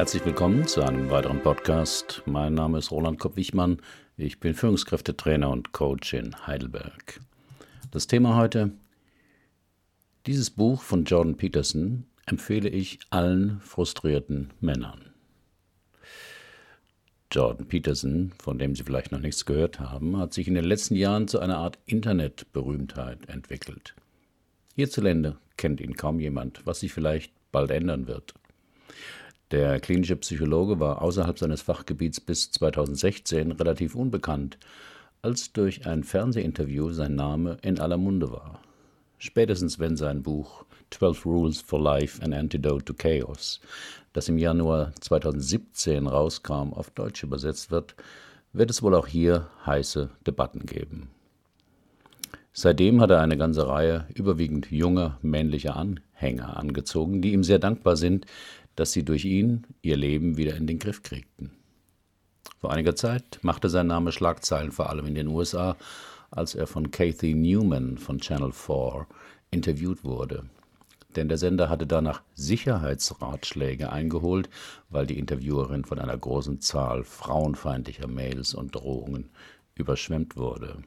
Herzlich willkommen zu einem weiteren Podcast. Mein Name ist Roland Kopp-Wichmann. Ich bin Führungskräftetrainer und Coach in Heidelberg. Das Thema heute: Dieses Buch von Jordan Peterson empfehle ich allen frustrierten Männern. Jordan Peterson, von dem Sie vielleicht noch nichts gehört haben, hat sich in den letzten Jahren zu einer Art Internetberühmtheit entwickelt. Hierzulande kennt ihn kaum jemand, was sich vielleicht bald ändern wird. Der klinische Psychologe war außerhalb seines Fachgebiets bis 2016 relativ unbekannt, als durch ein Fernsehinterview sein Name in aller Munde war. Spätestens wenn sein Buch 12 Rules for Life, an Antidote to Chaos, das im Januar 2017 rauskam, auf Deutsch übersetzt wird, wird es wohl auch hier heiße Debatten geben. Seitdem hat er eine ganze Reihe überwiegend junger männlicher Anhänger angezogen, die ihm sehr dankbar sind, dass sie durch ihn ihr Leben wieder in den Griff kriegten. Vor einiger Zeit machte sein Name Schlagzeilen vor allem in den USA, als er von Kathy Newman von Channel 4 interviewt wurde denn der Sender hatte danach Sicherheitsratschläge eingeholt, weil die Interviewerin von einer großen Zahl frauenfeindlicher Mails und Drohungen überschwemmt wurde.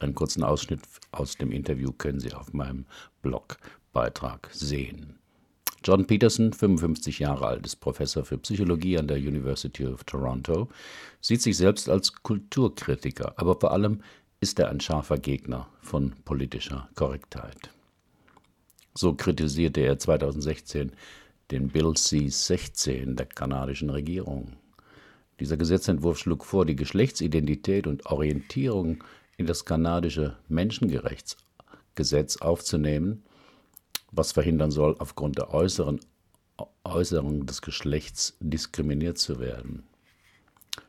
Einen kurzen Ausschnitt aus dem Interview können Sie auf meinem Blogbeitrag sehen. John Peterson, 55 Jahre alt, ist Professor für Psychologie an der University of Toronto, sieht sich selbst als Kulturkritiker, aber vor allem ist er ein scharfer Gegner von politischer Korrektheit. So kritisierte er 2016 den Bill C-16 der kanadischen Regierung. Dieser Gesetzentwurf schlug vor, die Geschlechtsidentität und Orientierung in das kanadische Menschenrechtsgesetz aufzunehmen, was verhindern soll, aufgrund der äußeren Äußerung des Geschlechts diskriminiert zu werden.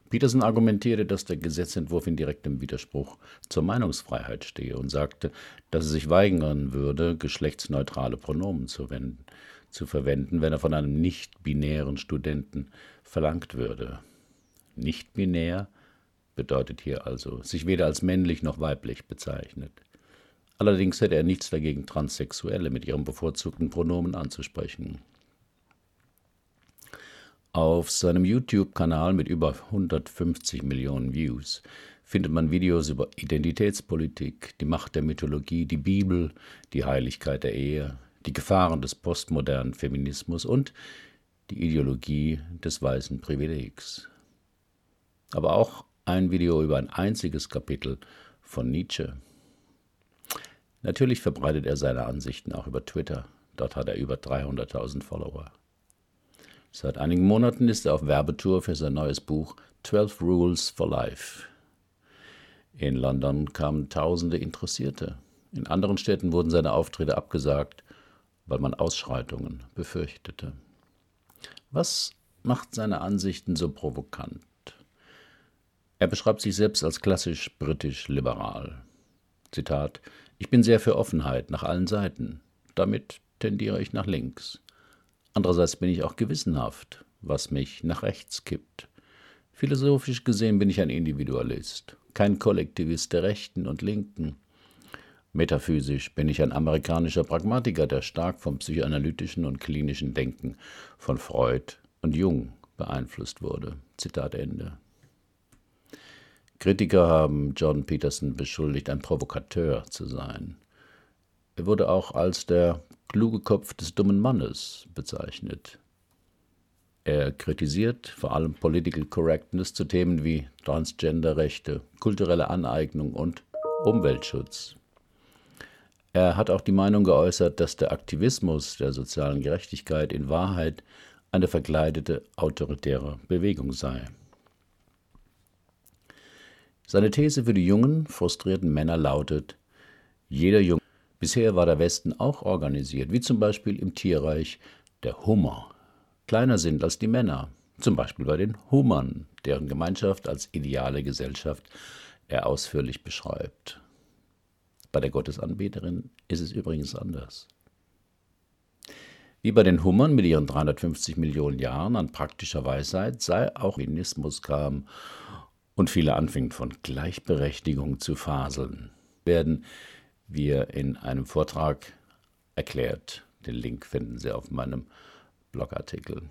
Peterson argumentierte, dass der Gesetzentwurf in direktem Widerspruch zur Meinungsfreiheit stehe und sagte, dass er sich weigern würde, geschlechtsneutrale Pronomen zu, wenden, zu verwenden, wenn er von einem nicht-binären Studenten verlangt würde. Nicht-binär bedeutet hier also, sich weder als männlich noch weiblich bezeichnet. Allerdings hätte er nichts dagegen, Transsexuelle mit ihrem bevorzugten Pronomen anzusprechen. Auf seinem YouTube-Kanal mit über 150 Millionen Views findet man Videos über Identitätspolitik, die Macht der Mythologie, die Bibel, die Heiligkeit der Ehe, die Gefahren des postmodernen Feminismus und die Ideologie des weißen Privilegs. Aber auch ein Video über ein einziges Kapitel von Nietzsche. Natürlich verbreitet er seine Ansichten auch über Twitter. Dort hat er über 300.000 Follower. Seit einigen Monaten ist er auf Werbetour für sein neues Buch 12 Rules for Life. In London kamen tausende Interessierte. In anderen Städten wurden seine Auftritte abgesagt, weil man Ausschreitungen befürchtete. Was macht seine Ansichten so provokant? Er beschreibt sich selbst als klassisch britisch liberal. Zitat: Ich bin sehr für Offenheit nach allen Seiten. Damit tendiere ich nach links. Andererseits bin ich auch gewissenhaft, was mich nach rechts kippt. Philosophisch gesehen bin ich ein Individualist, kein Kollektivist der Rechten und Linken. Metaphysisch bin ich ein amerikanischer Pragmatiker, der stark vom psychoanalytischen und klinischen Denken von Freud und Jung beeinflusst wurde. Zitat Ende. Kritiker haben John Peterson beschuldigt, ein Provokateur zu sein. Er wurde auch als der kluge Kopf des dummen Mannes bezeichnet. Er kritisiert vor allem Political Correctness zu Themen wie Transgenderrechte, kulturelle Aneignung und Umweltschutz. Er hat auch die Meinung geäußert, dass der Aktivismus der sozialen Gerechtigkeit in Wahrheit eine verkleidete autoritäre Bewegung sei. Seine These für die jungen, frustrierten Männer lautet, jeder Junge Bisher war der Westen auch organisiert, wie zum Beispiel im Tierreich der Hummer. Kleiner sind als die Männer, zum Beispiel bei den Hummern, deren Gemeinschaft als ideale Gesellschaft er ausführlich beschreibt. Bei der Gottesanbeterin ist es übrigens anders. Wie bei den Hummern mit ihren 350 Millionen Jahren an praktischer Weisheit sei auch Feminismus kam und viele anfingen von Gleichberechtigung zu faseln, werden wir in einem Vortrag erklärt. Den Link finden Sie auf meinem Blogartikel.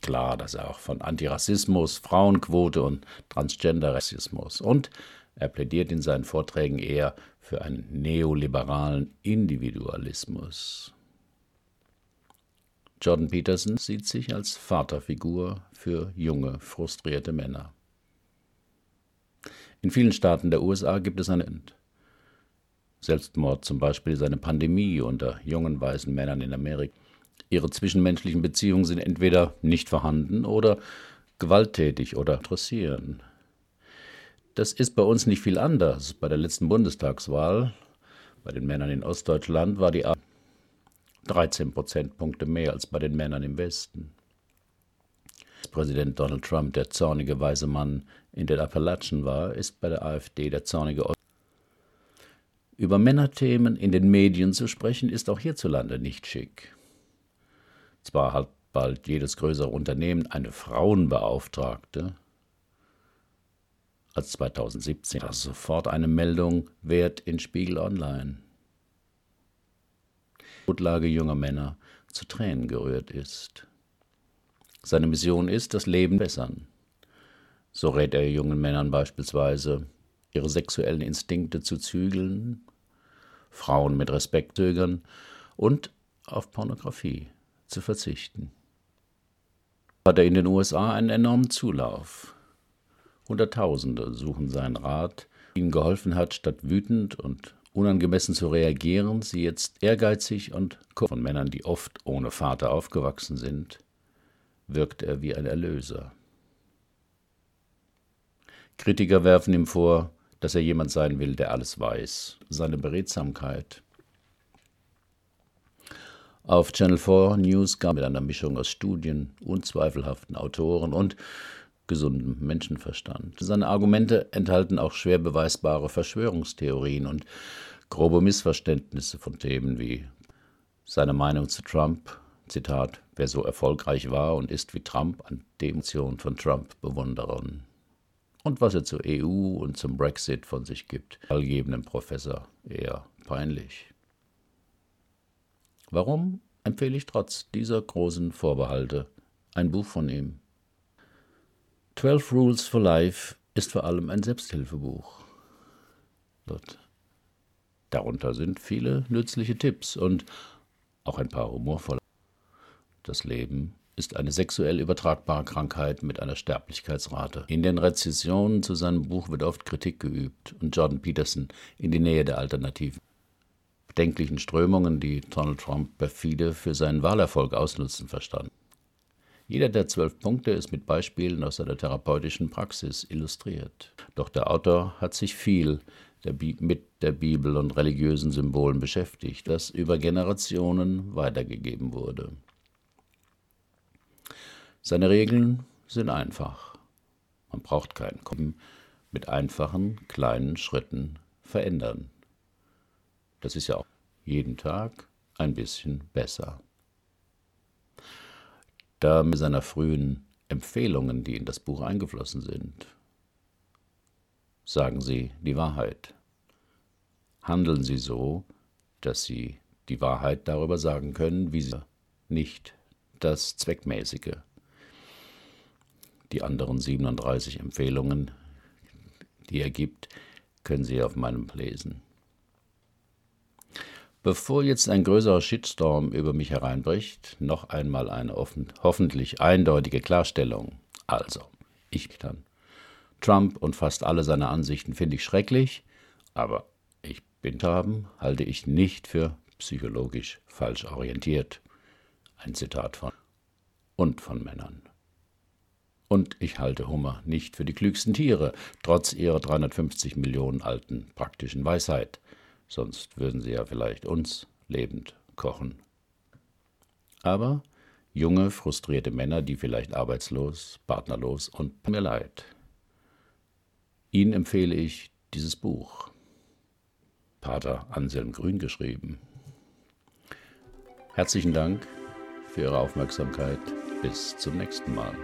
Klar, dass er auch von Antirassismus, Frauenquote und Transgender-Rassismus und er plädiert in seinen Vorträgen eher für einen neoliberalen Individualismus. Jordan Peterson sieht sich als Vaterfigur für junge, frustrierte Männer. In vielen Staaten der USA gibt es einen Selbstmord zum Beispiel ist eine Pandemie unter jungen weißen Männern in Amerika. Ihre zwischenmenschlichen Beziehungen sind entweder nicht vorhanden oder gewalttätig oder interessieren. Das ist bei uns nicht viel anders. Bei der letzten Bundestagswahl, bei den Männern in Ostdeutschland, war die A 13 Prozentpunkte mehr als bei den Männern im Westen. Präsident Donald Trump der zornige weise Mann in den Appalachen war, ist bei der AfD der zornige Ost Über Männerthemen in den Medien zu sprechen, ist auch hierzulande nicht schick. Zwar hat bald jedes größere Unternehmen eine Frauenbeauftragte, als 2017 war sofort eine Meldung wert in Spiegel Online. Notlage junger Männer zu Tränen gerührt ist. Seine Mission ist, das Leben bessern. So rät er jungen Männern beispielsweise, ihre sexuellen Instinkte zu zügeln, Frauen mit Respekt zögern und auf Pornografie zu verzichten. Hat er in den USA einen enormen Zulauf. Hunderttausende suchen seinen Rat, ihnen geholfen hat, statt wütend und unangemessen zu reagieren, sie jetzt ehrgeizig und von Männern, die oft ohne Vater aufgewachsen sind, wirkt er wie ein Erlöser. Kritiker werfen ihm vor, dass er jemand sein will, der alles weiß, seine Beredsamkeit. Auf Channel 4 News gab mit einer Mischung aus Studien, unzweifelhaften Autoren und gesundem Menschenverstand. Seine Argumente enthalten auch schwer beweisbare Verschwörungstheorien und grobe Missverständnisse von Themen wie seine Meinung zu Trump, Zitat, wer so erfolgreich war und ist wie Trump, an Demotion von Trump bewundern. Und was er zur EU und zum Brexit von sich gibt, allgebenden Professor eher peinlich. Warum empfehle ich trotz dieser großen Vorbehalte ein Buch von ihm? 12 Rules for Life ist vor allem ein Selbsthilfebuch. Darunter sind viele nützliche Tipps und auch ein paar humorvolle. Das Leben ist eine sexuell übertragbare Krankheit mit einer Sterblichkeitsrate. In den Rezessionen zu seinem Buch wird oft Kritik geübt und Jordan Peterson in die Nähe der Alternativen. Bedenklichen Strömungen, die Donald Trump perfide für seinen Wahlerfolg ausnutzen, verstanden. Jeder der zwölf Punkte ist mit Beispielen aus seiner therapeutischen Praxis illustriert. Doch der Autor hat sich viel der mit der Bibel und religiösen Symbolen beschäftigt, das über Generationen weitergegeben wurde. Seine Regeln sind einfach. Man braucht keinen Kommen mit einfachen, kleinen Schritten verändern. Das ist ja auch jeden Tag ein bisschen besser da mit seiner frühen Empfehlungen, die in das Buch eingeflossen sind. Sagen Sie die Wahrheit. Handeln Sie so, dass Sie die Wahrheit darüber sagen können, wie Sie nicht das Zweckmäßige. Die anderen 37 Empfehlungen, die er gibt, können Sie auf meinem lesen. Bevor jetzt ein größerer Shitstorm über mich hereinbricht, noch einmal eine offen, hoffentlich eindeutige Klarstellung. Also, ich dann. Trump und fast alle seine Ansichten finde ich schrecklich, aber ich bin haben, halte ich nicht für psychologisch falsch orientiert. Ein Zitat von und von Männern. Und ich halte Hummer nicht für die klügsten Tiere, trotz ihrer 350 Millionen alten praktischen Weisheit sonst würden sie ja vielleicht uns lebend kochen. Aber junge, frustrierte Männer, die vielleicht arbeitslos, partnerlos und mir leid. Ihnen empfehle ich dieses Buch. Pater Anselm Grün geschrieben. Herzlichen Dank für Ihre Aufmerksamkeit. Bis zum nächsten Mal.